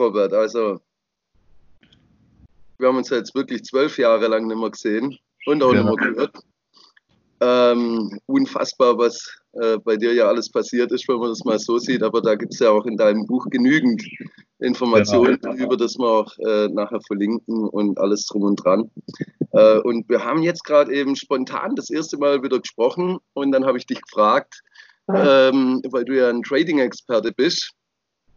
Robert. Also, wir haben uns jetzt wirklich zwölf Jahre lang nicht mehr gesehen und auch ja. nicht mehr gehört. Ähm, unfassbar, was äh, bei dir ja alles passiert ist, wenn man das mal so sieht. Aber da gibt es ja auch in deinem Buch genügend Informationen genau. über das wir auch äh, nachher verlinken und alles drum und dran. Äh, und wir haben jetzt gerade eben spontan das erste Mal wieder gesprochen und dann habe ich dich gefragt, ähm, weil du ja ein Trading-Experte bist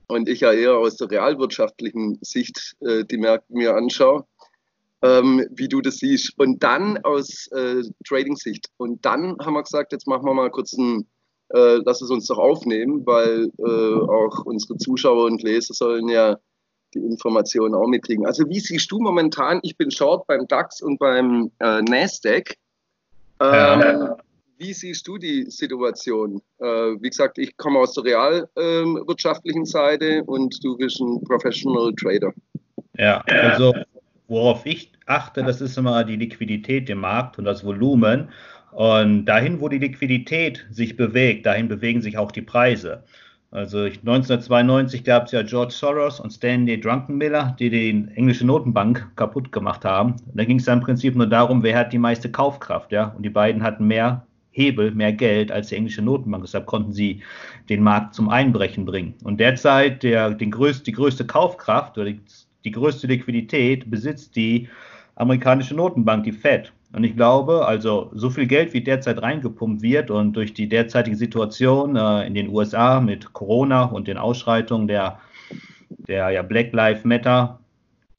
und ich ja eher aus der realwirtschaftlichen Sicht äh, die Märkte mir anschaue, ähm, wie du das siehst. Und dann aus äh, Trading-Sicht. Und dann haben wir gesagt, jetzt machen wir mal kurz ein, äh, lass es uns doch aufnehmen, weil äh, auch unsere Zuschauer und Leser sollen ja die Informationen auch mitkriegen. Also wie siehst du momentan, ich bin Short beim DAX und beim äh, Nasdaq. Ähm, ja. Wie siehst du die Situation? Äh, wie gesagt, ich komme aus der realwirtschaftlichen ähm, Seite und du bist ein Professional Trader. Ja, also worauf ich achte, das ist immer die Liquidität im Markt und das Volumen. Und dahin, wo die Liquidität sich bewegt, dahin bewegen sich auch die Preise. Also 1992 gab es ja George Soros und Stanley Drunkenmiller, die die englische Notenbank kaputt gemacht haben. Da ging es dann im Prinzip nur darum, wer hat die meiste Kaufkraft, ja. Und die beiden hatten mehr Hebel, mehr Geld als die englische Notenbank. Deshalb konnten sie den Markt zum Einbrechen bringen. Und derzeit der, den größt, die größte Kaufkraft oder die, die größte Liquidität besitzt die amerikanische Notenbank, die Fed. Und ich glaube, also so viel Geld, wie derzeit reingepumpt wird und durch die derzeitige Situation äh, in den USA mit Corona und den Ausschreitungen der, der ja, Black Lives Matter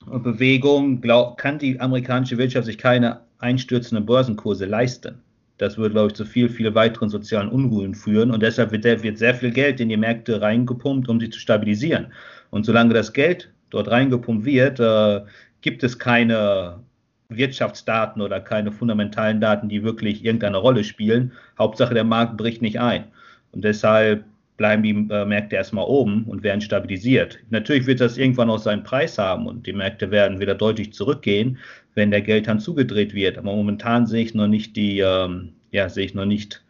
Bewegung, glaub, kann die amerikanische Wirtschaft sich keine einstürzenden Börsenkurse leisten. Das würde, glaube ich, zu viel, viel weiteren sozialen Unruhen führen. Und deshalb wird, wird sehr viel Geld in die Märkte reingepumpt, um sie zu stabilisieren. Und solange das Geld dort reingepumpt wird, äh, gibt es keine Wirtschaftsdaten oder keine fundamentalen Daten, die wirklich irgendeine Rolle spielen. Hauptsache, der Markt bricht nicht ein. Und deshalb bleiben die äh, Märkte erstmal oben und werden stabilisiert. Natürlich wird das irgendwann auch seinen Preis haben und die Märkte werden wieder deutlich zurückgehen, wenn der Geldhand zugedreht wird. Aber momentan sehe ich noch nicht die, ähm, ja, sehe ich noch nicht,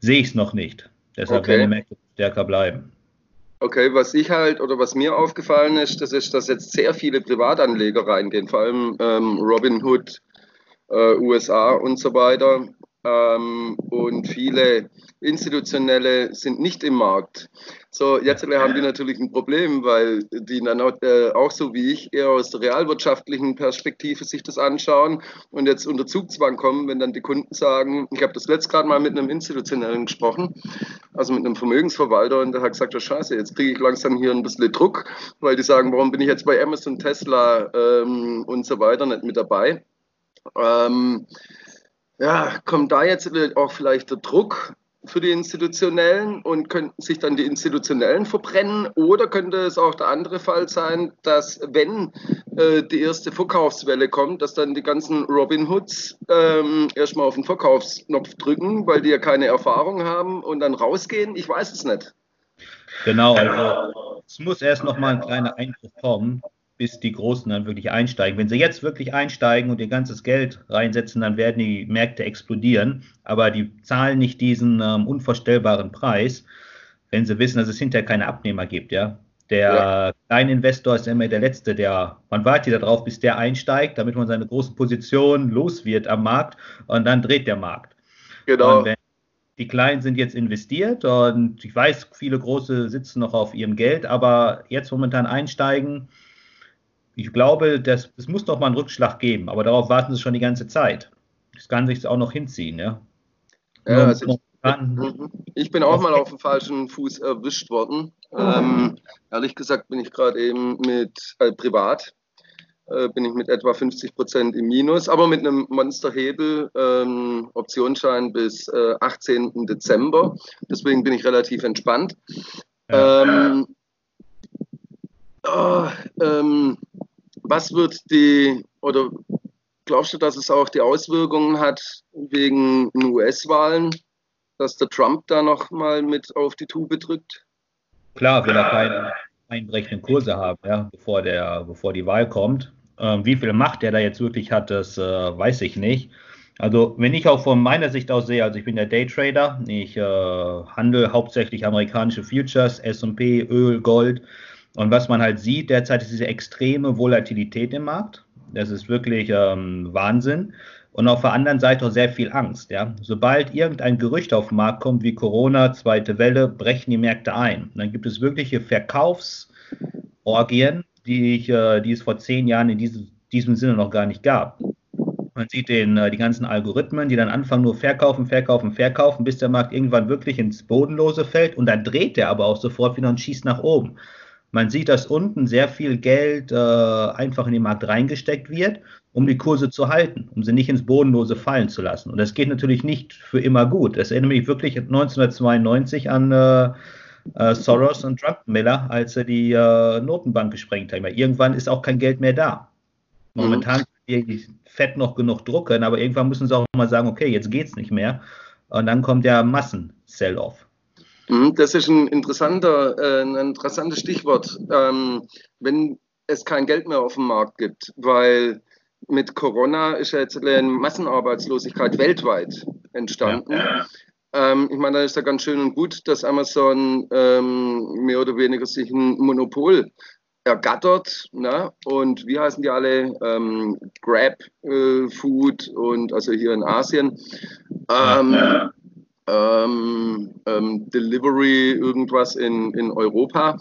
sehe ich es noch nicht. Deshalb okay. werden die Märkte stärker bleiben. Okay, was ich halt oder was mir aufgefallen ist, das ist, dass jetzt sehr viele Privatanleger reingehen, vor allem ähm, Robinhood, äh, USA und so weiter. Ähm, und viele institutionelle sind nicht im Markt. So, jetzt haben die natürlich ein Problem, weil die dann auch, äh, auch, so wie ich eher aus der realwirtschaftlichen Perspektive sich das anschauen und jetzt unter Zugzwang kommen, wenn dann die Kunden sagen, ich habe das letzte gerade mal mit einem Institutionellen gesprochen, also mit einem Vermögensverwalter und der hat gesagt, oh scheiße, jetzt kriege ich langsam hier ein bisschen Druck, weil die sagen, warum bin ich jetzt bei Amazon, Tesla ähm, und so weiter nicht mit dabei. Ähm, ja, kommt da jetzt auch vielleicht der Druck für die Institutionellen und könnten sich dann die Institutionellen verbrennen? Oder könnte es auch der andere Fall sein, dass wenn äh, die erste Verkaufswelle kommt, dass dann die ganzen Robin Hoods ähm, erstmal auf den Verkaufsknopf drücken, weil die ja keine Erfahrung haben und dann rausgehen? Ich weiß es nicht. Genau, also es muss erst noch mal ein kleiner Eingriff kommen bis die Großen dann wirklich einsteigen. Wenn sie jetzt wirklich einsteigen und ihr ganzes Geld reinsetzen, dann werden die Märkte explodieren, aber die zahlen nicht diesen ähm, unvorstellbaren Preis, wenn sie wissen, dass es hinterher keine Abnehmer gibt, ja. Der ja. kleine Investor ist immer der Letzte, der, man wartet darauf, bis der einsteigt, damit man seine große Position los wird am Markt und dann dreht der Markt. Genau. die Kleinen sind jetzt investiert und ich weiß, viele Große sitzen noch auf ihrem Geld, aber jetzt momentan einsteigen, ich glaube, das, es muss doch mal einen Rückschlag geben, aber darauf warten sie schon die ganze Zeit. Das kann sich auch noch hinziehen, ja. ja also ich, ich, bin auch mal auf dem falschen Fuß erwischt worden. Ähm, ehrlich gesagt bin ich gerade eben mit äh, privat äh, bin ich mit etwa 50 Prozent im Minus, aber mit einem Monsterhebel ähm, Optionsschein bis äh, 18. Dezember. Deswegen bin ich relativ entspannt. Ähm, oh, ähm, was wird die, oder glaubst du, dass es auch die Auswirkungen hat wegen US-Wahlen, dass der Trump da nochmal mit auf die Tube drückt? Klar, will er keine einbrechenden Kurse haben, ja, bevor, der, bevor die Wahl kommt. Ähm, wie viel Macht er da jetzt wirklich hat, das äh, weiß ich nicht. Also wenn ich auch von meiner Sicht aus sehe, also ich bin der Daytrader, ich äh, handle hauptsächlich amerikanische Futures, S&P, Öl, Gold Und was man halt sieht derzeit ist diese extreme Volatilität im Markt. Das ist wirklich ähm, Wahnsinn. Und auf der anderen Seite auch sehr viel Angst. Ja? Sobald irgendein Gerücht auf den Markt kommt, wie Corona, zweite Welle, brechen die Märkte ein. Dann gibt es wirkliche Verkaufsorgien, die, ich, äh, die es vor zehn Jahren in diesem, diesem Sinne noch gar nicht gab. Man sieht den, äh, die ganzen Algorithmen, die dann anfangen nur verkaufen, verkaufen, verkaufen, bis der Markt irgendwann wirklich ins Bodenlose fällt und dann dreht der aber auch sofort wieder und schießt nach oben. Man sieht, dass unten sehr viel Geld äh, einfach in den Markt reingesteckt wird, um die Kurse zu halten, um sie nicht ins Bodenlose fallen zu lassen. Und das geht natürlich nicht für immer gut. Das erinnert mich wirklich 1992 an äh, äh, Soros und Druckenmiller, als er die äh, Notenbank gesprengt haben. Irgendwann ist auch kein Geld mehr da. Momentan mhm. die Fett noch genug drucken, aber irgendwann müssen sie auch mal sagen, okay, jetzt geht's nicht mehr. Und dann kommt der Massen-Sell-Off. Mhm, das ist ein, interessanter, äh, ein interessantes Stichwort, ähm, wenn es kein Geld mehr auf dem Markt gibt, weil mit Corona ist ja jetzt eine Massenarbeitslosigkeit weltweit entstanden. Ja. Ähm, ich meine, da ist ja ganz schön und gut, dass Amazon ähm, mehr oder weniger sich ein Monopol ergattert. Ne? Und wie heißen die alle? Ähm, Grab äh, Food und also hier in Asien. Ähm, ja ähm, ähm, Delivery irgendwas in, in Europa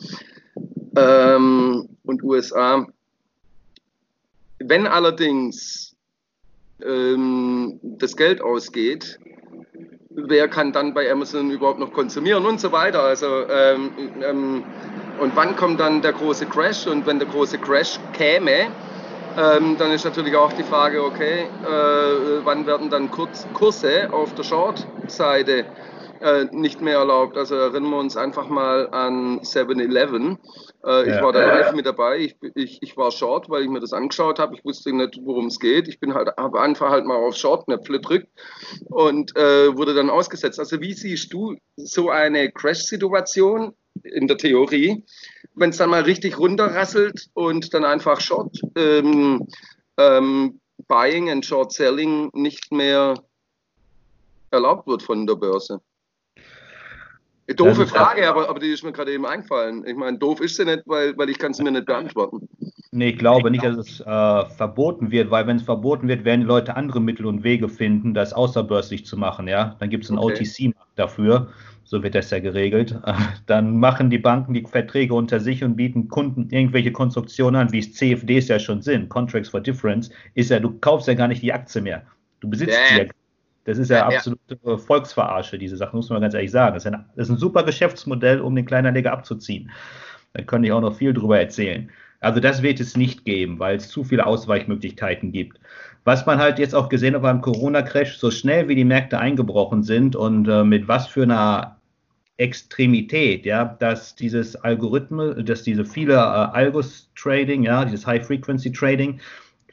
ähm, und USA. Wenn allerdings ähm, das Geld ausgeht, wer kann dann bei Amazon überhaupt noch konsumieren und so weiter. Also ähm, ähm, und wann kommt dann der große Crash? Und wenn der große Crash käme, ähm, dann ist natürlich auch die Frage, okay, äh, wann werden dann Kurz Kurse auf der Short-Seite äh, nicht mehr erlaubt? Also erinnern wir uns einfach mal an 7-Eleven. Äh, ja. Ich war da live mit dabei. Ich, ich, ich war Short, weil ich mir das angeschaut habe. Ich wusste nicht, worum es geht. Ich bin halt, habe einfach halt mal auf Short-Knöpfe gedrückt und äh, wurde dann ausgesetzt. Also wie siehst du so eine Crash-Situation in der Theorie? wenn es dann mal richtig runterrasselt und dann einfach Short ähm, ähm, Buying and Short Selling nicht mehr erlaubt wird von der Börse. Doofe Frage, aber, aber die ist mir gerade eben eingefallen. Ich meine, doof ist sie nicht, weil, weil ich kann sie mir nicht beantworten. Nee, ich glaube nicht, dass es äh, verboten wird, weil wenn es verboten wird, werden die Leute andere Mittel und Wege finden, das außerbörslich zu machen. Ja, Dann gibt es einen okay. OTC-Markt dafür so wird das ja geregelt, dann machen die Banken die Verträge unter sich und bieten Kunden irgendwelche Konstruktionen an, wie es CFDs ja schon sind. Contracts for Difference ist ja, du kaufst ja gar nicht die Aktie mehr. Du besitzt sie ja. Das ist ja, ja absolute ja. Volksverarsche, diese Sache, muss man ganz ehrlich sagen. Das ist, ein, das ist ein super Geschäftsmodell, um den Kleinanleger abzuziehen. Da könnte ich auch noch viel drüber erzählen. Also das wird es nicht geben, weil es zu viele Ausweichmöglichkeiten gibt. Was man halt jetzt auch gesehen hat beim Corona-Crash, so schnell wie die Märkte eingebrochen sind und äh, mit was für einer Extremität, ja, dass dieses Algorithmus, dass diese viele äh, Algos-Trading, ja, dieses High-Frequency-Trading,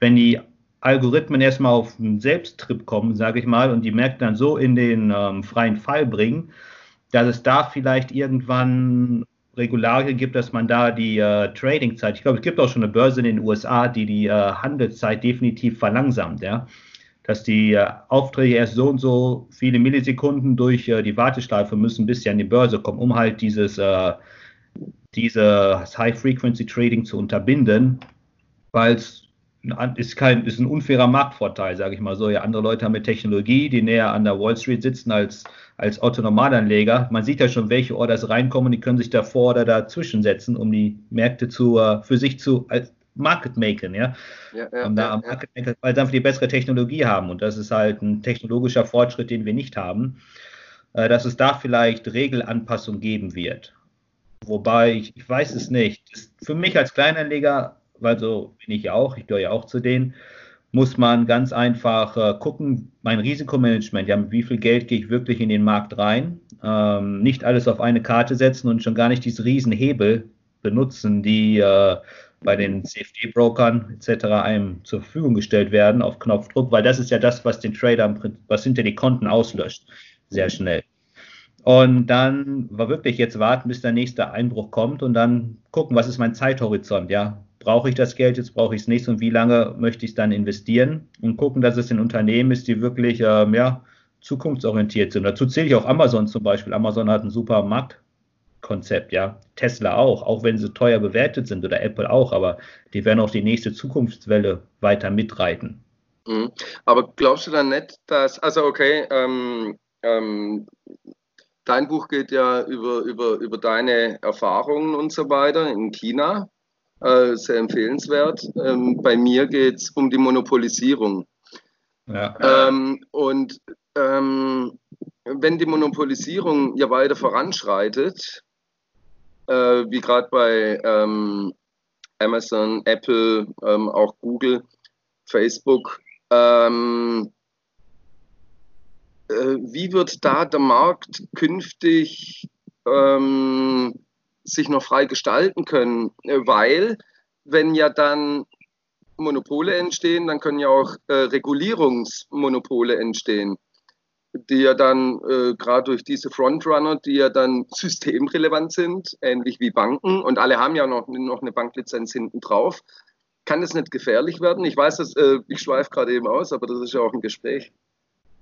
wenn die Algorithmen erstmal auf einen Selbsttrip kommen, sage ich mal, und die Märkte dann so in den ähm, freien Fall bringen, dass es da vielleicht irgendwann Regularien gibt, dass man da die äh, Trading-Zeit, ich glaube, es gibt auch schon eine Börse in den USA, die die äh, Handelszeit definitiv verlangsamt, ja dass die äh, Aufträge erst so und so viele Millisekunden durch äh, die Warteschleife müssen, bis sie an die Börse kommen, um halt dieses, äh, dieses High-Frequency-Trading zu unterbinden, weil es ist kein, ist ein unfairer Marktvorteil, sage ich mal so. Ja, andere Leute haben mit Technologie, die näher an der Wall Street sitzen als, als Otto Normalanleger. Man sieht ja schon, welche Orders reinkommen, die können sich davor oder dazwischen setzen, um die Märkte zu, für sich zu, als, Market Maken, ja. ja, ja, da ja, Market Maker, weil sie einfach die bessere Technologie haben und das ist halt ein technologischer Fortschritt, den wir nicht haben, äh, dass es da vielleicht Regelanpassung geben wird. Wobei, ich, ich weiß es nicht. Für mich als Kleinanleger, weil so bin ich ja auch, ich gehöre ja auch zu denen, muss man ganz einfach äh, gucken, mein Risikomanagement, ja, mit wie viel Geld gehe ich wirklich in den Markt rein, ähm, nicht alles auf eine Karte setzen und schon gar nicht diese Riesenhebel benutzen, die äh, bei den CFD-Brokern etc. einem zur Verfügung gestellt werden auf Knopfdruck, weil das ist ja das, was den Trader, was hinter die Konten auslöscht, sehr schnell. Und dann war wirklich jetzt warten, bis der nächste Einbruch kommt und dann gucken, was ist mein Zeithorizont, ja. Brauche ich das Geld, jetzt brauche ich es nicht und wie lange möchte ich es dann investieren und gucken, dass es ein Unternehmen ist, die wirklich ähm, ja, zukunftsorientiert sind. Dazu zähle ich auch Amazon zum Beispiel. Amazon hat einen super Markt, Konzept, ja. Tesla auch, auch wenn sie teuer bewertet sind oder Apple auch, aber die werden auch die nächste Zukunftswelle weiter mitreiten. Mhm. Aber glaubst du dann nicht, dass, also okay, ähm, ähm, dein Buch geht ja über, über, über deine Erfahrungen und so weiter in China, äh, sehr empfehlenswert. Ähm, bei mir geht es um die Monopolisierung. Ja. Ähm, und ähm, wenn die Monopolisierung ja weiter voranschreitet, äh, wie gerade bei ähm, Amazon, Apple, ähm, auch Google, Facebook, ähm, äh, wie wird da der Markt künftig ähm, sich noch frei gestalten können? Äh, weil, wenn ja dann Monopole entstehen, dann können ja auch äh, Regulierungsmonopole entstehen, die ja dann äh, gerade durch diese Frontrunner, die ja dann systemrelevant sind, ähnlich wie Banken, und alle haben ja noch, noch eine Banklizenz hinten drauf. Kann das nicht gefährlich werden? Ich weiß, dass, äh, ich schweife gerade eben aus, aber das ist ja auch ein Gespräch.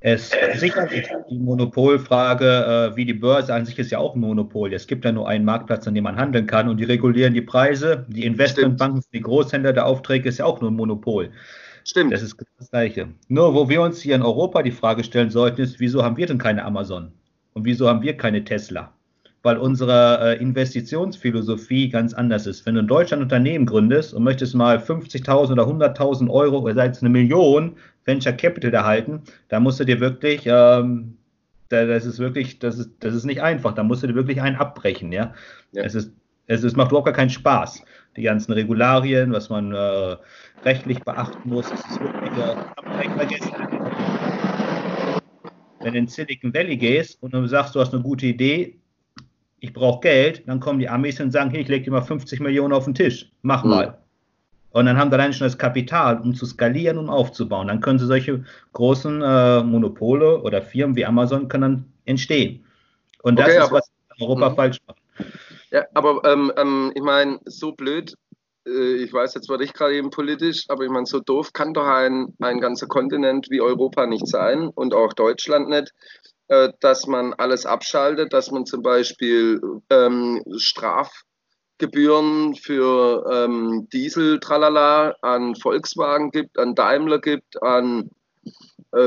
Es sicherlich die Monopolfrage, äh, wie die Börse an sich ist ja auch ein Monopol. Es gibt ja nur einen Marktplatz, an dem man handeln kann und die regulieren die Preise. Die Investmentbanken, die Großhändler der Aufträge ist ja auch nur ein Monopol. Stimmt. Das ist das Gleiche. Nur, wo wir uns hier in Europa die Frage stellen sollten, ist, wieso haben wir denn keine Amazon? Und wieso haben wir keine Tesla? Weil unsere äh, Investitionsphilosophie ganz anders ist. Wenn du in Deutschland ein Unternehmen gründest und möchtest mal 50.000 oder 100.000 Euro oder sei es eine Million Venture Capital erhalten, da musst du dir wirklich, ähm, das ist wirklich, das ist, das ist nicht einfach, da musst du dir wirklich einen abbrechen, ja. ja. Es ist, es ist, macht überhaupt gar keinen Spaß. Die ganzen Regularien, was man äh, rechtlich beachten muss, es ist wirklich, äh, vergessen. Wenn du in Silicon Valley gehst und du sagst, du hast eine gute Idee, ich brauche Geld, dann kommen die Amis und sagen, hey, ich lege dir mal 50 Millionen auf den Tisch, mach mhm. mal. Und dann haben sie allein schon das Kapital, um zu skalieren und aufzubauen. Dann können sie solche großen äh, Monopole oder Firmen wie Amazon können dann entstehen. Und das okay, ist, was Europa mh. falsch macht. Ja, aber ähm, ähm, ich meine, so blöd, ich weiß jetzt war ich gerade eben politisch, aber ich meine, so doof kann doch ein, ein ganzer Kontinent wie Europa nicht sein und auch Deutschland nicht, äh, dass man alles abschaltet, dass man zum Beispiel ähm, Straf Gebühren für ähm, Diesel, tralala, an Volkswagen gibt, an Daimler gibt, an äh,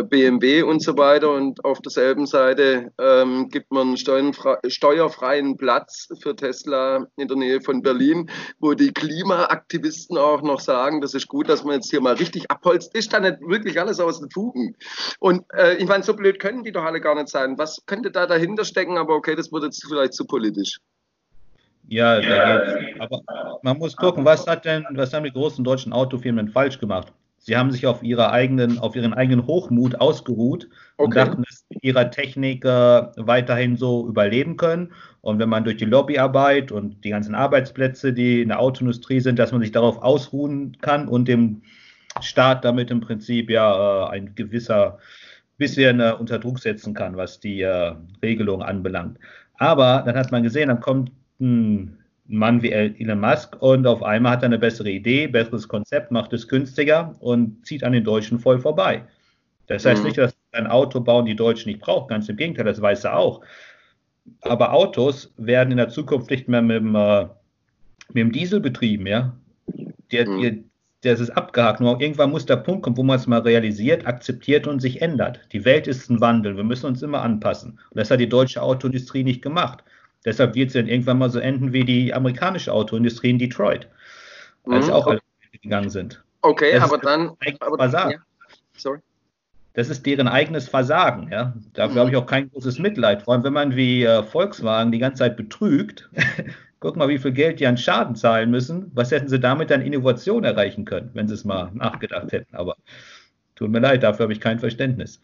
BMW und so weiter. Und auf derselben Seite ähm, gibt man steuerfreien Platz für Tesla in der Nähe von Berlin, wo die Klimaaktivisten auch noch sagen, das ist gut, dass man jetzt hier mal richtig abholzt. Ist da nicht wirklich alles aus den Fugen? Und äh, ich meine, so blöd können die doch alle gar nicht sein. Was könnte da dahinter stecken? Aber okay, das wird jetzt vielleicht zu politisch. Ja, geht's. Aber man muss gucken, was hat denn, was haben die großen deutschen Autofirmen falsch gemacht? Sie haben sich auf ihrer eigenen, auf ihren eigenen Hochmut ausgeruht und okay. dachten, dass sie mit ihrer Technik äh, weiterhin so überleben können. Und wenn man durch die Lobbyarbeit und die ganzen Arbeitsplätze, die in der Autoindustrie sind, dass man sich darauf ausruhen kann und dem Staat damit im Prinzip ja äh, ein gewisser bisschen äh, unter Druck setzen kann, was die äh, Regelung anbelangt. Aber dann hat man gesehen, dann kommt ein Mann wie Elon Musk und auf einmal hat er eine bessere Idee, besseres Konzept, macht es günstiger und zieht an den Deutschen voll vorbei. Das heißt mhm. nicht, dass ein Auto bauen die Deutschen nicht brauchen, ganz im Gegenteil, das weiß er auch. Aber Autos werden in der Zukunft nicht mehr mit dem, äh, mit dem Diesel betrieben, ja. Der, mhm. der, das ist abgehakt. Nur irgendwann muss der Punkt kommen, wo man es mal realisiert, akzeptiert und sich ändert. Die Welt ist ein Wandel. Wir müssen uns immer anpassen. Und das hat die deutsche Autoindustrie nicht gemacht. Deshalb wird es dann irgendwann mal so enden wie die amerikanische Autoindustrie in Detroit, als mhm, auch okay. gegangen sind. Okay, das aber dann. Aber, Versagen. Ja. Sorry. Das ist deren eigenes Versagen. Ja? Dafür mhm. habe ich auch kein großes Mitleid. Vor allem, wenn man wie äh, Volkswagen die ganze Zeit betrügt, guck mal, wie viel Geld die an Schaden zahlen müssen. Was hätten sie damit an Innovation erreichen können, wenn sie es mal nachgedacht hätten? Aber tut mir leid, dafür habe ich kein Verständnis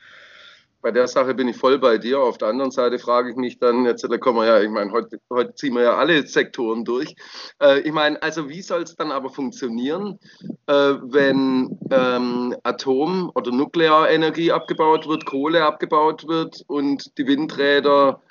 bei der Sache bin ich voll bei dir. Auf der anderen Seite frage ich mich dann, jetzt da kommen wir ja, ich meine, heute, heute ziehen wir ja alle Sektoren durch. Äh, ich meine, also wie soll es dann aber funktionieren, äh, wenn ähm, Atom- oder Nuklearenergie abgebaut wird, Kohle abgebaut wird und die Windräder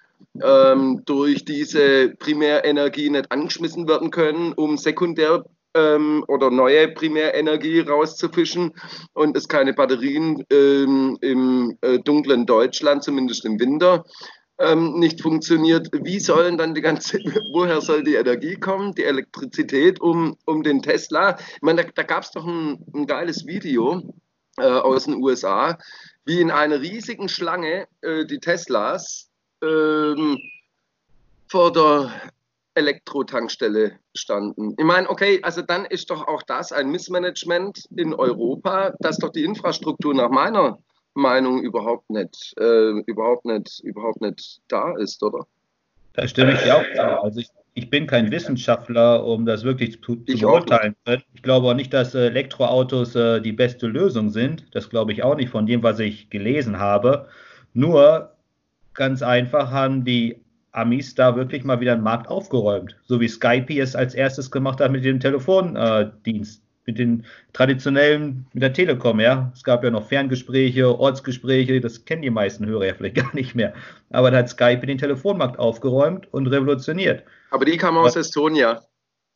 ähm, durch diese Primärenergie nicht angeschmissen werden können, um sekundär ähm, oder neue Primärenergie rauszufischen und es keine Batterien ähm, im äh, dunklen Deutschland, zumindest im Winter, ähm, nicht funktioniert, wie sollen dann die ganze, woher soll die Energie kommen, die Elektrizität um, um den Tesla? Ich meine, da, da gab es doch ein, ein, geiles Video äh, aus den USA, wie in einer riesigen Schlange äh, die Teslas ähm, vor der Elektrotankstelle standen. Ich meine, okay, also dann ist doch auch das ein Missmanagement in Europa, dass doch die Infrastruktur nach meiner Meinung überhaupt nicht, äh, überhaupt nicht, überhaupt nicht da ist, oder? Da stimme ich dir auch zu. Also ich, ich bin kein Wissenschaftler, um das wirklich zu, zu beurteilen. Ich glaube auch nicht, dass Elektroautos äh, die beste Lösung sind. Das glaube ich auch nicht von dem, was ich gelesen habe. Nur ganz einfach haben die Amis da wirklich mal wieder einen Markt aufgeräumt. So wie Skype es als erstes gemacht hat mit dem Telefondienst. Mit den traditionellen, mit der Telekom, ja. Es gab ja noch Ferngespräche, Ortsgespräche, das kennen die meisten Hörer ja vielleicht gar nicht mehr. Aber da hat Skype den Telefonmarkt aufgeräumt und revolutioniert. Aber die kamen aus Estonia.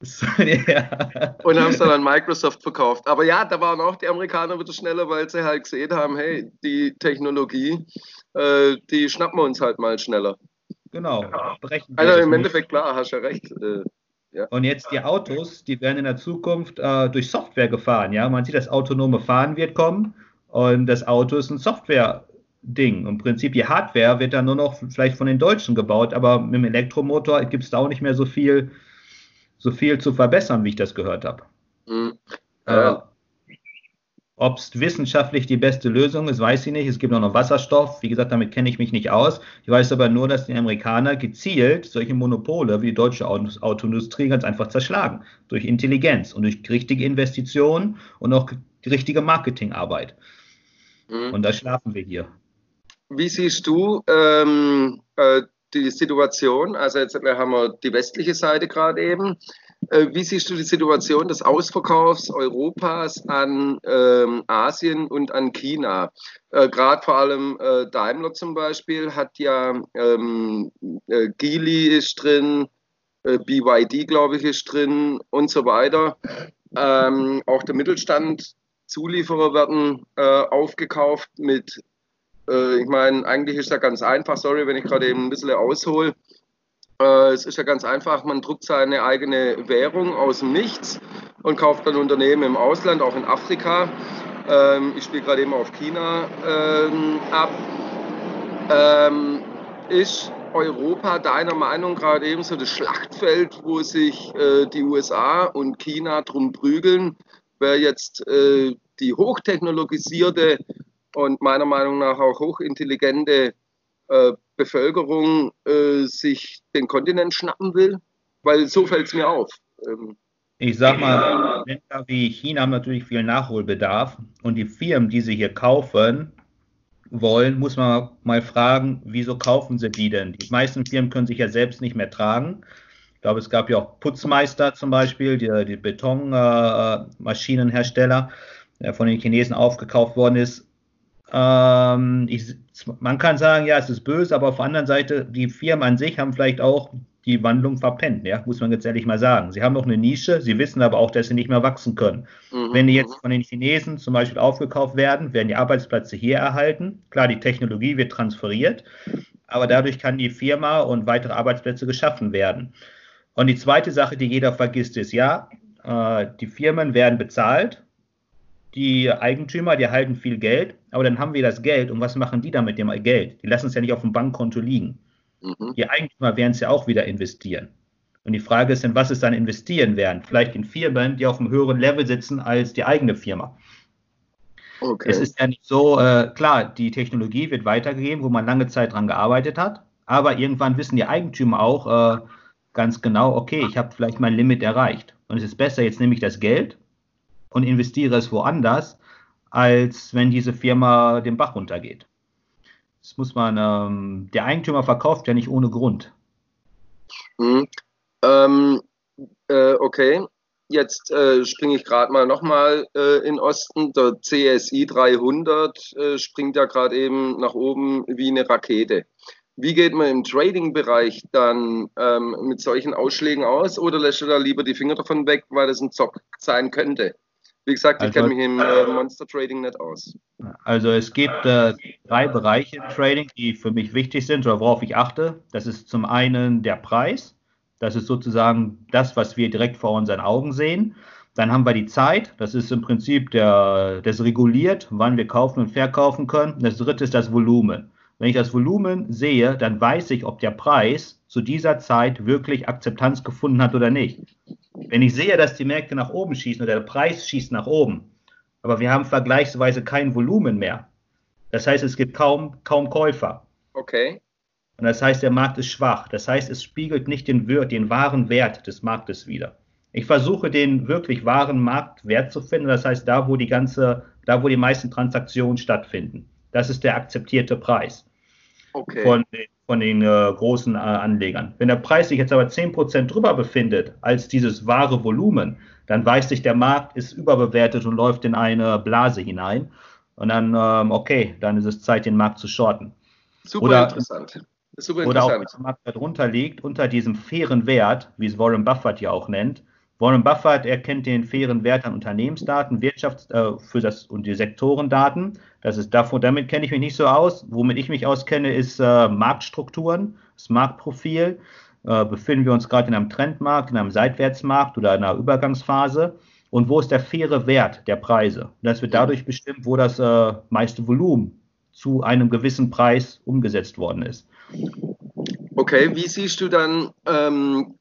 ja. Und haben es dann an Microsoft verkauft. Aber ja, da waren auch die Amerikaner wieder schneller, weil sie halt gesehen haben, hey, die Technologie, äh, die schnappen wir uns halt mal schneller. Genau. Also im Endeffekt, klar, hast du ja recht. Äh, ja. Und jetzt die Autos, die werden in der Zukunft äh, durch Software gefahren. Ja, man sieht, das autonome Fahren wird kommen und das Auto ist ein Software-Ding. Im Prinzip die Hardware wird dann nur noch vielleicht von den Deutschen gebaut, aber mit dem Elektromotor gibt es da auch nicht mehr so viel, so viel zu verbessern, wie ich das gehört habe. Mhm. Äh, ob es wissenschaftlich die beste Lösung ist, weiß ich nicht. Es gibt auch noch Wasserstoff. Wie gesagt, damit kenne ich mich nicht aus. Ich weiß aber nur, dass die Amerikaner gezielt solche Monopole wie die deutsche Autoindustrie ganz einfach zerschlagen. Durch Intelligenz und durch richtige Investitionen und auch richtige Marketingarbeit. Mhm. Und da schlafen wir hier. Wie siehst du ähm, äh, die Situation? Also jetzt haben wir die westliche Seite gerade eben. Äh, wie siehst du die Situation des Ausverkaufs Europas an ähm, Asien und an China? Äh, Gerade vor allem äh, Daimler zum Beispiel hat ja ähm, äh, Geely ist drin, äh, BYD glaube ich ist drin und so weiter. Ähm, auch der Mittelstand, Zulieferer werden äh, aufgekauft mit, ich meine, eigentlich ist das ganz einfach, sorry, wenn ich gerade eben ein bisschen aushole. Äh, es ist ja ganz einfach, man druckt seine eigene Währung aus dem Nichts und kauft dann Unternehmen im Ausland, auch in Afrika. Ähm, ich spiele gerade eben auf China ähm, ab. Ähm, ist Europa deiner Meinung gerade eben so das Schlachtfeld, wo sich äh, die USA und China drum prügeln, wer jetzt äh, die hochtechnologisierte und meiner Meinung nach auch hochintelligente Bevölkerung äh, sich den Kontinent schnappen will? Weil so fällt es mir auf. Ähm, ich sag mal, Länder wie China haben natürlich viel Nachholbedarf und die Firmen, die sie hier kaufen wollen, muss man mal fragen, wieso kaufen sie die denn? Die meisten Firmen können sich ja selbst nicht mehr tragen. Ich glaube, es gab ja auch Putzmeister zum Beispiel, die, die Betonmaschinenhersteller, äh, der von den Chinesen aufgekauft worden ist. Ähm, ich, man kann sagen, ja, es ist böse, aber auf der anderen Seite, die Firmen an sich haben vielleicht auch die Wandlung verpennt, ja, muss man jetzt ehrlich mal sagen. Sie haben noch eine Nische, sie wissen aber auch, dass sie nicht mehr wachsen können. Mhm. Wenn die jetzt von den Chinesen zum Beispiel aufgekauft werden, werden die Arbeitsplätze hier erhalten. Klar, die Technologie wird transferiert, aber dadurch kann die Firma und weitere Arbeitsplätze geschaffen werden. Und die zweite Sache, die jeder vergisst, ist, ja, äh, die Firmen werden bezahlt die Eigentümer, die erhalten viel Geld, aber dann haben wir das Geld und was machen die dann mit dem Geld? Die lassen es ja nicht auf dem Bankkonto liegen. Mhm. Die Eigentümer werden es ja auch wieder investieren. Und die Frage ist dann, was es dann investieren werden? Vielleicht in Firmen, die auf einem höheren Level sitzen als die eigene Firma. Okay. Es ist ja nicht so, äh, klar, die Technologie wird weitergegeben, wo man lange Zeit dran gearbeitet hat, aber irgendwann wissen die Eigentümer auch äh, ganz genau, okay, ich habe vielleicht mein Limit erreicht. Und es ist besser, jetzt nehme ich das Geld und investiere es woanders, als wenn diese Firma den Bach runtergeht. Das muss man, ähm, der Eigentümer verkauft ja nicht ohne Grund. Mhm. Ähm, äh, okay, jetzt äh, springe ich gerade mal nochmal äh, in Osten. Der CSI 300 äh, springt ja gerade eben nach oben wie eine Rakete. Wie geht man im Trading-Bereich dann ähm, mit solchen Ausschlägen aus oder lässt du da lieber die Finger davon weg, weil das ein Zock sein könnte? Wie gesagt, ich also, kenne mich im äh, Monster Trading nicht aus. Also es gibt äh, drei Bereiche im Trading, die für mich wichtig sind oder worauf ich achte. Das ist zum einen der Preis. Das ist sozusagen das, was wir direkt vor unseren Augen sehen. Dann haben wir die Zeit. Das ist im Prinzip der, das reguliert, wann wir kaufen und verkaufen können. Das dritte ist das Volumen. Wenn ich das Volumen sehe, dann weiß ich, ob der Preis zu dieser Zeit wirklich Akzeptanz gefunden hat oder nicht. Wenn ich sehe, dass die Märkte nach oben schießen oder der Preis schießt nach oben, aber wir haben vergleichsweise kein Volumen mehr. Das heißt, es gibt kaum, kaum Käufer. Okay. Und das heißt, der Markt ist schwach. Das heißt, es spiegelt nicht den, den wahren Wert des Marktes wider. Ich versuche den wirklich wahren Marktwert zu finden. Das heißt, da, wo die ganze, da, wo die meisten Transaktionen stattfinden. Das ist der akzeptierte Preis. Okay. Von, von den äh, großen äh, Anlegern. Wenn der Preis sich jetzt aber 10% drüber befindet als dieses wahre Volumen, dann weiß sich, der Markt ist überbewertet und läuft in eine Blase hinein. Und dann, ähm, okay, dann ist es Zeit, den Markt zu shorten. Super oder, interessant. Super interessant. Oder auch, wenn der Markt darunter liegt, unter diesem fairen Wert, wie es Warren Buffett ja auch nennt. Warren Buffett erkennt den fairen Wert an Unternehmensdaten, Wirtschafts- äh, für das und die Sektorendaten. Das ist davon, damit kenne ich mich nicht so aus. Womit ich mich auskenne, ist äh, Marktstrukturen, das Marktprofil. Äh, befinden wir uns gerade in einem Trendmarkt, in einem Seitwärtsmarkt oder in einer Übergangsphase? Und wo ist der faire Wert der Preise? Das wird dadurch bestimmt, wo das äh, meiste Volumen zu einem gewissen Preis umgesetzt worden ist. Okay, wie siehst du dann ähm,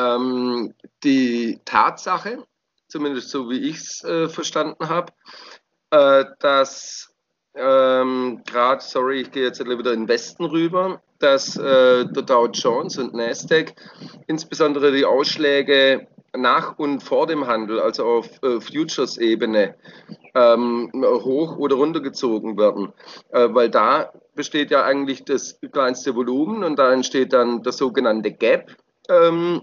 ähm, die Tatsache, zumindest so wie ich es äh, verstanden habe, äh, dass ähm, gerade, sorry, ich gehe jetzt wieder in den Westen rüber, dass äh, der Dow Jones und Nasdaq insbesondere die Ausschläge nach und vor dem Handel, also auf äh, Futures-Ebene, ähm, hoch oder runtergezogen werden. Äh, weil da besteht ja eigentlich das kleinste Volumen und da entsteht dann der sogenannte Gap. Ähm,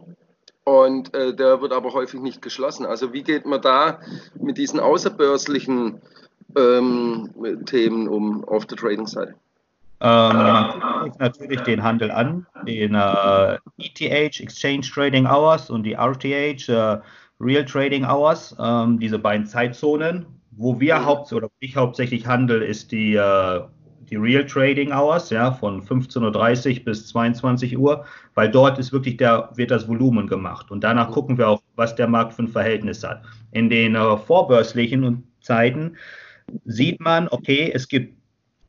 und äh, der wird aber häufig nicht geschlossen. Also wie geht man da mit diesen außerbörslichen ähm, Themen um auf der Trading-Seite? Ähm, man guckt natürlich den Handel an, den äh, ETH, Exchange Trading Hours und die RTH, äh, Real Trading Hours, ähm, diese beiden Zeitzonen. Wo wir mhm. haupt oder ich hauptsächlich handel, ist die äh, die Real Trading Hours, ja, von 15.30 Uhr bis 22 Uhr, weil dort ist wirklich der, wird das Volumen gemacht. Und danach gucken wir auch, was der Markt für ein Verhältnis hat. In den äh, vorbörslichen Zeiten sieht man, okay, es gibt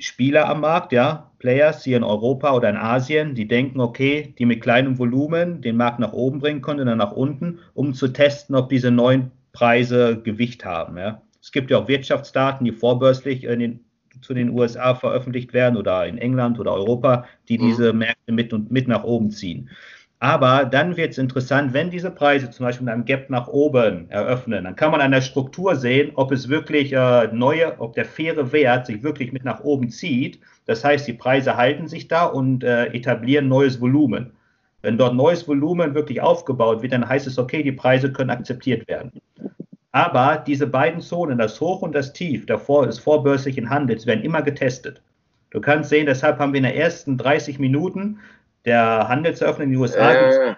Spieler am Markt, ja, Players hier in Europa oder in Asien, die denken, okay, die mit kleinem Volumen den Markt nach oben bringen können oder nach unten, um zu testen, ob diese neuen Preise Gewicht haben. Ja. Es gibt ja auch Wirtschaftsdaten, die vorbörslich in den zu den USA veröffentlicht werden oder in England oder Europa, die mhm. diese Märkte mit und mit nach oben ziehen. Aber dann wird es interessant, wenn diese Preise zum Beispiel mit einem Gap nach oben eröffnen, dann kann man an der Struktur sehen, ob es wirklich äh, neue, ob der faire Wert sich wirklich mit nach oben zieht. Das heißt, die Preise halten sich da und äh, etablieren neues Volumen. Wenn dort neues Volumen wirklich aufgebaut wird, dann heißt es, okay, die Preise können akzeptiert werden. Aber diese beiden Zonen, das Hoch und das Tief, davor des vorbörslichen Handels, werden immer getestet. Du kannst sehen, deshalb haben wir in den ersten 30 Minuten der Handelseröffnung in den USA äh.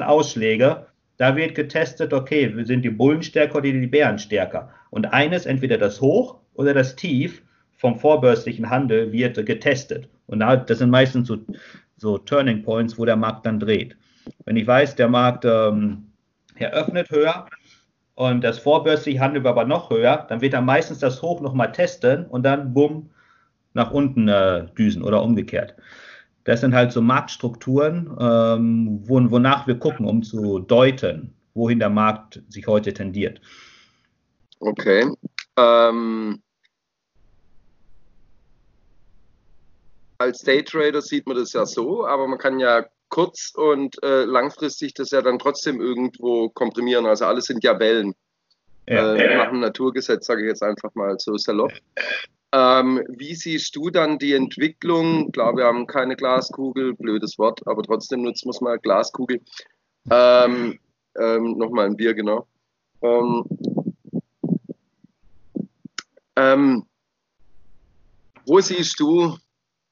Ausschläge. Da wird getestet, okay, sind die Bullen stärker oder die Bären stärker? Und eines, entweder das Hoch oder das Tief vom vorbörslichen Handel wird getestet. Und das sind meistens so, so Turning Points, wo der Markt dann dreht. Wenn ich weiß, der Markt ähm, eröffnet höher, und das vorbörsliche Handel war aber noch höher, dann wird er meistens das Hoch nochmal testen und dann bumm nach unten äh, düsen oder umgekehrt. Das sind halt so Marktstrukturen, ähm, wo, wonach wir gucken, um zu deuten, wohin der Markt sich heute tendiert. Okay. Ähm, als Daytrader sieht man das ja so, aber man kann ja kurz- und äh, langfristig das ja dann trotzdem irgendwo komprimieren. Also alles sind ja Wellen. Ja. Äh, nach dem Naturgesetz, sage ich jetzt einfach mal so salopp. Ähm, wie siehst du dann die Entwicklung? Klar, wir haben keine Glaskugel, blödes Wort, aber trotzdem nutzen wir es mal Glaskugel. Ähm, ähm, Nochmal ein Bier, genau. Ähm, ähm, wo siehst du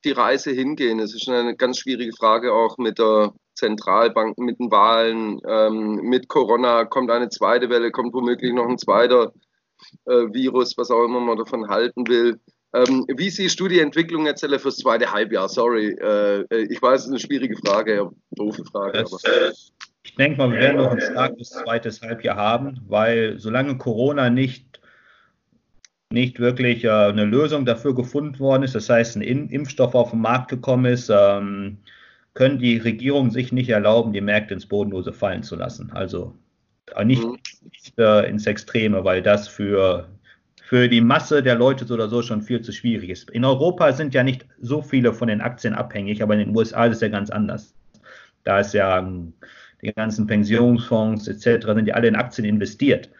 die Reise hingehen? Es ist eine ganz schwierige Frage auch mit der Zentralbank, mit den Wahlen, ähm, mit Corona kommt eine zweite Welle, kommt womöglich noch ein zweiter äh, Virus, was auch immer man davon halten will. Ähm, wie siehst du die Entwicklung jetzt fürs zweite Halbjahr? Sorry, äh, ich weiß, es ist eine schwierige Frage, doofe Frage. Das, ich denke mal, wir werden noch ein starkes zweites Halbjahr haben, weil solange Corona nicht, nicht wirklich äh, eine Lösung dafür gefunden worden ist, das heißt, ein Impfstoff auf den Markt gekommen ist, ähm, können die Regierungen sich nicht erlauben, die Märkte ins Bodenlose fallen zu lassen. Also nicht, mhm. nicht äh, ins Extreme, weil das für, für die Masse der Leute so oder so schon viel zu schwierig ist. In Europa sind ja nicht so viele von den Aktien abhängig, aber in den USA ist es ja ganz anders. Da ist ja ähm, die ganzen Pensionsfonds etc. sind ja alle in Aktien investiert.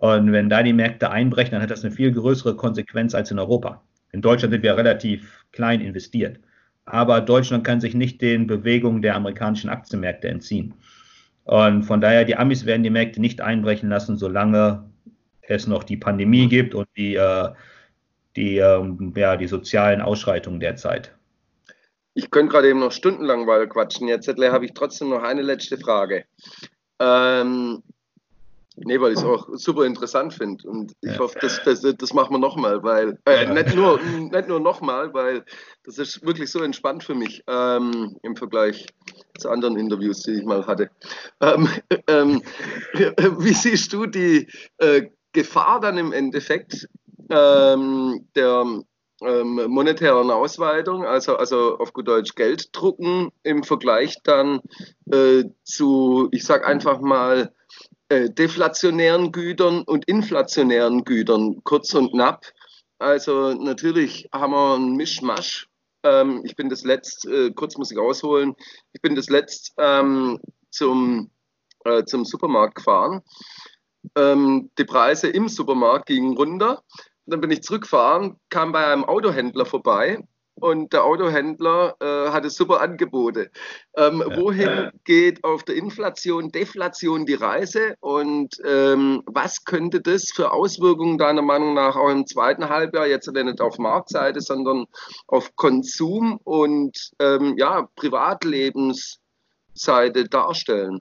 Und wenn da die Märkte einbrechen, dann hat das eine viel größere Konsequenz als in Europa. In Deutschland sind wir relativ klein investiert. Aber Deutschland kann sich nicht den Bewegungen der amerikanischen Aktienmärkte entziehen. Und von daher, die Amis werden die Märkte nicht einbrechen lassen, solange es noch die Pandemie gibt und die, äh, die, ähm, ja, die sozialen Ausschreitungen derzeit. Ich könnte gerade eben noch stundenlang weiter quatschen. Jetzt habe ich trotzdem noch eine letzte Frage. Ähm, nee, weil ich es auch super interessant finde. Und ich ja. hoffe, das, das, das machen wir nochmal, weil, äh, ja. nicht nur, nicht nur nochmal, weil das ist wirklich so entspannt für mich ähm, im Vergleich zu anderen Interviews, die ich mal hatte. Ähm, ähm, wie siehst du die äh, Gefahr dann im Endeffekt ähm, der ähm, monetären Ausweitung, also, also auf gut Deutsch Geld drucken im Vergleich dann äh, zu, ich sag einfach mal, äh, deflationären Gütern und inflationären Gütern, kurz und knapp. Also natürlich haben wir einen Mischmasch. Ähm, ich bin das letzt, äh, kurz muss ich ausholen, ich bin das letzt ähm, zum, äh, zum Supermarkt gefahren. Ähm, die Preise im Supermarkt gingen runter dann bin ich zurückgefahren, kam bei einem Autohändler vorbei und der Autohändler äh, hatte super Angebote. Ähm, ja. Wohin geht auf der Inflation, Deflation die Reise und ähm, was könnte das für Auswirkungen deiner Meinung nach auch im zweiten Halbjahr, jetzt nicht auf Marktseite, sondern auf Konsum und ähm, ja, Privatlebensseite darstellen?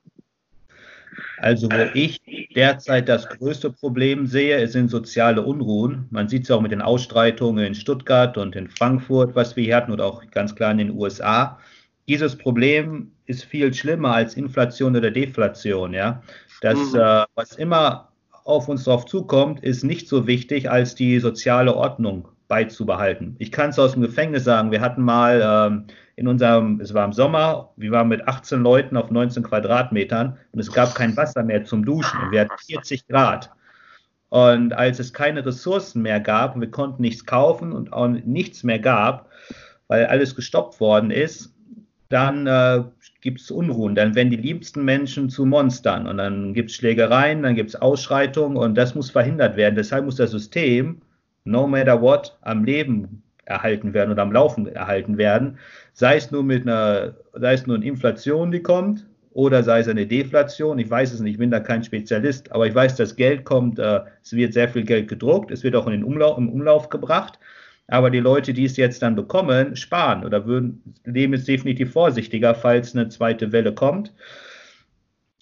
Also wo ich derzeit das größte Problem sehe, sind soziale Unruhen. Man sieht es auch mit den Ausstreitungen in Stuttgart und in Frankfurt, was wir hier hatten, oder auch ganz klar in den USA. Dieses Problem ist viel schlimmer als Inflation oder Deflation. Ja, das, mhm. äh, was immer auf uns drauf zukommt, ist nicht so wichtig als die soziale Ordnung beizubehalten. Ich kann es aus dem Gefängnis sagen. Wir hatten mal ähm, in unserem, es war im Sommer, wir waren mit 18 Leuten auf 19 Quadratmetern und es gab kein Wasser mehr zum Duschen und wir hatten 40 Grad. Und als es keine Ressourcen mehr gab und wir konnten nichts kaufen und auch nichts mehr gab, weil alles gestoppt worden ist, dann äh, gibt es Unruhen. Dann werden die liebsten Menschen zu Monstern und dann gibt es Schlägereien, dann gibt es Ausschreitungen und das muss verhindert werden. Deshalb muss das System, no matter what, am Leben erhalten werden oder am Laufen erhalten werden. Sei es nur mit einer, sei es nur eine Inflation, die kommt, oder sei es eine Deflation. Ich weiß es nicht, ich bin da kein Spezialist, aber ich weiß, dass Geld kommt, äh, es wird sehr viel Geld gedruckt, es wird auch in den Umlauf, im Umlauf gebracht. Aber die Leute, die es jetzt dann bekommen, sparen oder würden, leben jetzt definitiv vorsichtiger, falls eine zweite Welle kommt.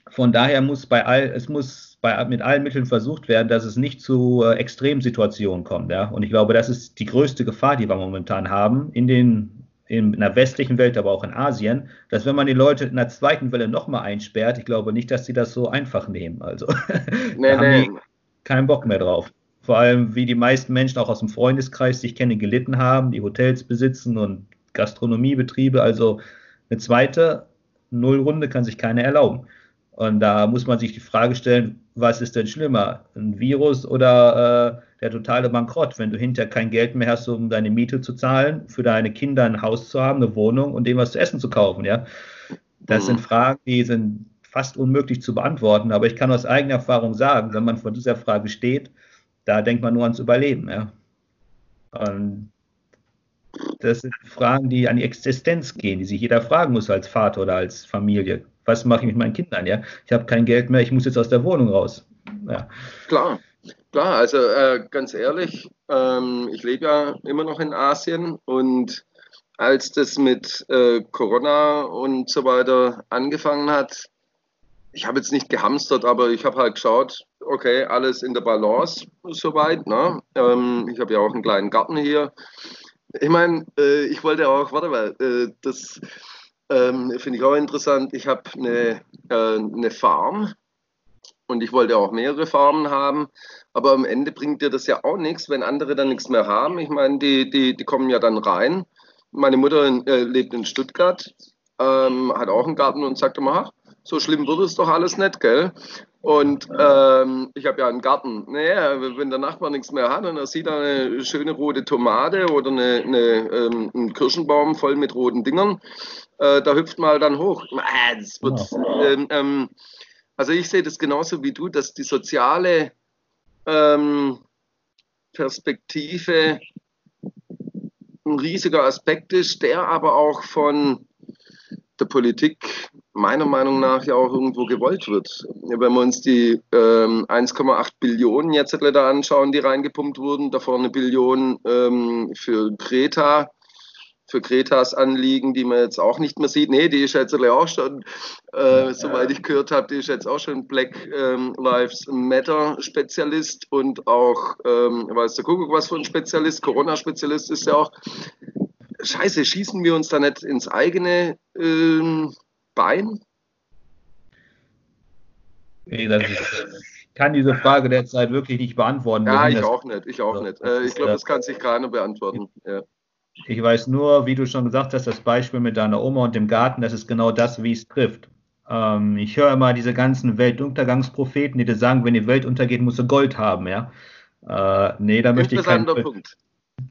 Von daher muss bei all, es muss bei, mit allen Mitteln versucht werden, dass es nicht zu äh, Extremsituationen kommt. Ja? Und ich glaube, das ist die größte Gefahr, die wir momentan haben in den in der westlichen Welt, aber auch in Asien, dass wenn man die Leute in der zweiten Welle nochmal einsperrt, ich glaube nicht, dass sie das so einfach nehmen. Also nee, die keinen Bock mehr drauf. Vor allem, wie die meisten Menschen auch aus dem Freundeskreis, die ich kenne, gelitten haben, die Hotels besitzen und Gastronomiebetriebe. Also eine zweite Nullrunde kann sich keiner erlauben. Und da muss man sich die Frage stellen, was ist denn schlimmer, ein Virus oder äh, der totale Bankrott, wenn du hinterher kein Geld mehr hast, um deine Miete zu zahlen, für deine Kinder ein Haus zu haben, eine Wohnung und dem was zu essen zu kaufen, ja. Das mhm. sind Fragen, die sind fast unmöglich zu beantworten, aber ich kann aus eigener Erfahrung sagen, wenn man vor dieser Frage steht, da denkt man nur ans Überleben, ja. Und das sind Fragen, die an die Existenz gehen, die sich jeder fragen muss als Vater oder als Familie. Was mache ich mit meinen Kindern? Ja, ich habe kein Geld mehr, ich muss jetzt aus der Wohnung raus. Ja. Klar, klar. Also äh, ganz ehrlich, ähm, ich lebe ja immer noch in Asien und als das mit äh, Corona und so weiter angefangen hat, ich habe jetzt nicht gehamstert, aber ich habe halt geschaut, okay, alles in der Balance soweit. Ne? Ähm, ich habe ja auch einen kleinen Garten hier. Ich meine, äh, ich wollte auch, warte mal, äh, das ähm, finde ich auch interessant. Ich habe eine, äh, eine Farm und ich wollte auch mehrere Farmen haben. Aber am Ende bringt dir das ja auch nichts, wenn andere dann nichts mehr haben. Ich meine, die, die, die kommen ja dann rein. Meine Mutter äh, lebt in Stuttgart, ähm, hat auch einen Garten und sagt immer, ach, so schlimm wird es doch alles nicht, gell? Und ähm, ich habe ja einen Garten. Naja, wenn der Nachbar nichts mehr hat und er sieht eine schöne rote Tomate oder eine, eine, ähm, einen Kirschenbaum voll mit roten Dingern, äh, da hüpft mal dann hoch. Äh, das wird, ähm, ähm, also ich sehe das genauso wie du, dass die soziale ähm, Perspektive ein riesiger Aspekt ist, der aber auch von der Politik meiner Meinung nach ja auch irgendwo gewollt wird. Wenn wir uns die ähm, 1,8 Billionen jetzt da anschauen, die reingepumpt wurden, davor eine Billion ähm, für Greta, für Kretas Anliegen, die man jetzt auch nicht mehr sieht. Nee, die ist jetzt auch schon, äh, ja. soweit ich gehört habe, die ist jetzt auch schon Black ähm, Lives Matter Spezialist und auch, ähm, weiß der Kuckuck, was für ein Spezialist, Corona-Spezialist ist ja auch. Scheiße, schießen wir uns da nicht ins eigene ähm, Bein? Nee, das ist, ich kann diese Frage derzeit wirklich nicht beantworten. Ja, ich auch nicht, ich auch nicht. Äh, ich glaube, das kann sich keiner beantworten. Ja. Ich weiß nur, wie du schon gesagt hast, das Beispiel mit deiner Oma und dem Garten, das ist genau das, wie es trifft. Ähm, ich höre immer diese ganzen Weltuntergangspropheten, die dir sagen, wenn die Welt untergeht, musst du Gold haben, ja. Äh, nee, da möchte ich keinen. Punkt.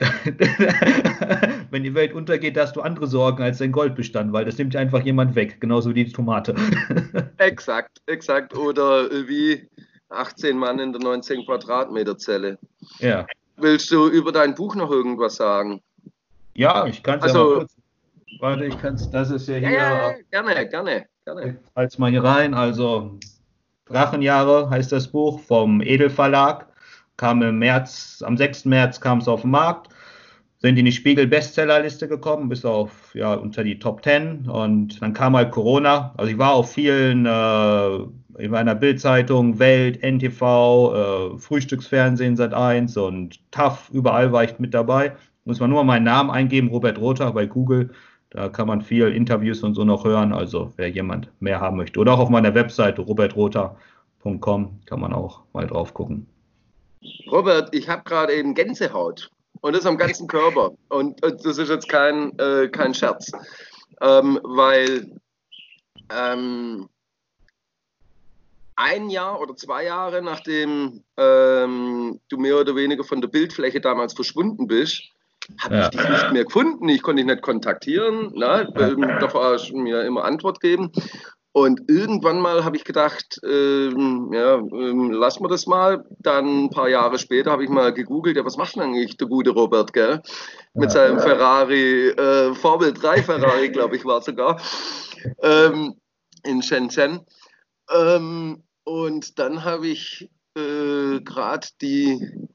wenn die Welt untergeht, hast du andere Sorgen als dein Goldbestand, weil das nimmt einfach jemand weg, genauso wie die Tomate. exakt, exakt. Oder wie 18 Mann in der 19 Quadratmeter Zelle. Ja. Willst du über dein Buch noch irgendwas sagen? Ja, ich kann es also, ja kurz. Warte, ich kann es, das ist ja hier. Ja, ja, gerne, gerne, gerne. Als mal hier rein, also Drachenjahre heißt das Buch vom Edelverlag. Kam im März, am 6. März kam es auf den Markt, sind in die Spiegel-Bestsellerliste gekommen, bis auf, ja, unter die Top 10. Und dann kam halt Corona. Also ich war auf vielen, äh, in meiner Bildzeitung, Welt, NTV, äh, Frühstücksfernsehen seit 1 und TAF, überall war ich mit dabei. Muss man nur meinen Namen eingeben, Robert Rother bei Google. Da kann man viel Interviews und so noch hören. Also wer jemand mehr haben möchte. Oder auch auf meiner Webseite robertrother.com kann man auch mal drauf gucken. Robert, ich habe gerade eben Gänsehaut. Und das am ganzen Körper. Und, und das ist jetzt kein, äh, kein Scherz. Ähm, weil ähm, ein Jahr oder zwei Jahre nachdem ähm, du mehr oder weniger von der Bildfläche damals verschwunden bist, habe ja. ich dich nicht mehr gefunden. Ich konnte dich nicht kontaktieren. Ne? Ähm, doch war mir immer Antwort geben. Und irgendwann mal habe ich gedacht, ähm, ja, ähm, lassen wir das mal. Dann ein paar Jahre später habe ich mal gegoogelt, ja, was macht denn eigentlich der gute Robert, gell? Mit ja, seinem ja. Ferrari, äh, Formel 3 Ferrari, glaube ich, war sogar, ähm, in Shenzhen. Ähm, und dann habe ich äh, gerade die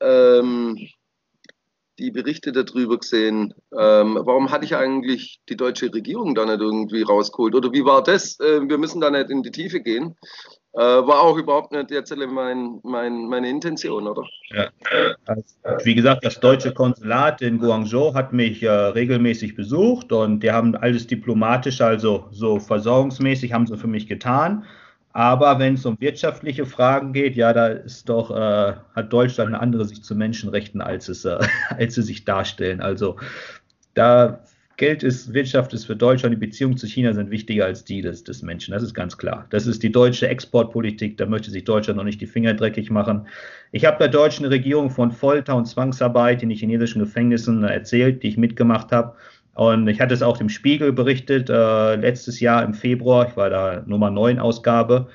ähm, die Berichte darüber gesehen. Ähm, warum hatte ich eigentlich die deutsche Regierung da nicht irgendwie rausgeholt? Oder wie war das? Äh, wir müssen da nicht in die Tiefe gehen. Äh, war auch überhaupt nicht jetzt mein, mein, meine Intention, oder? Ja. wie gesagt, das deutsche Konsulat in Guangzhou hat mich äh, regelmäßig besucht und die haben alles diplomatisch, also so versorgungsmäßig, haben sie für mich getan. Aber wenn es um wirtschaftliche Fragen geht, ja, da ist doch, äh, hat Deutschland eine andere Sicht zu Menschenrechten, als, es, äh, als sie sich darstellen. Also da Geld ist, Wirtschaft ist für Deutschland, die Beziehungen zu China sind wichtiger als die des, des Menschen. Das ist ganz klar. Das ist die deutsche Exportpolitik, da möchte sich Deutschland noch nicht die Finger dreckig machen. Ich habe der deutschen Regierung von Folter und Zwangsarbeit in den chinesischen Gefängnissen erzählt, die ich mitgemacht habe. Und ich hatte es auch dem Spiegel berichtet, äh, letztes Jahr im Februar, ich war da Nummer 9 Ausgabe.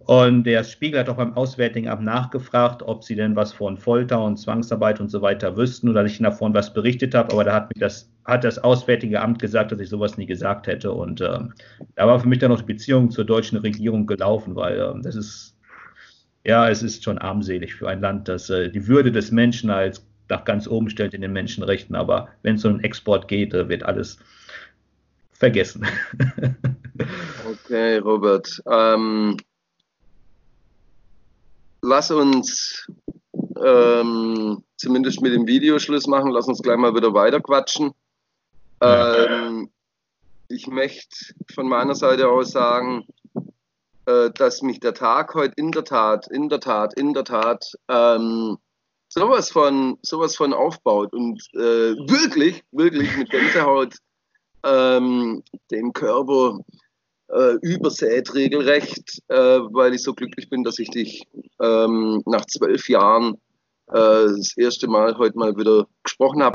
Und der Spiegel hat auch beim Auswärtigen Amt nachgefragt, ob sie denn was von Folter und Zwangsarbeit und so weiter wüssten oder dass ich davon was berichtet habe. Aber da hat, mich das, hat das Auswärtige Amt gesagt, dass ich sowas nie gesagt hätte. Und äh, da war für mich dann auch die Beziehung zur deutschen Regierung gelaufen, weil äh, das ist, ja, es ist schon armselig für ein Land, das äh, die Würde des Menschen als nach ganz oben stellt in den Menschenrechten. Aber wenn es um den Export geht, wird alles vergessen. Okay, Robert. Ähm, lass uns ähm, zumindest mit dem Video Schluss machen. Lass uns gleich mal wieder weiter quatschen. Ähm, ich möchte von meiner Seite aus sagen, äh, dass mich der Tag heute in der Tat, in der Tat, in der Tat ähm, sowas von sowas von aufbaut und äh, wirklich, wirklich mit Gänsehaut ähm, den Körper äh, übersät regelrecht, äh, weil ich so glücklich bin, dass ich dich ähm, nach zwölf Jahren äh, das erste Mal heute mal wieder gesprochen habe.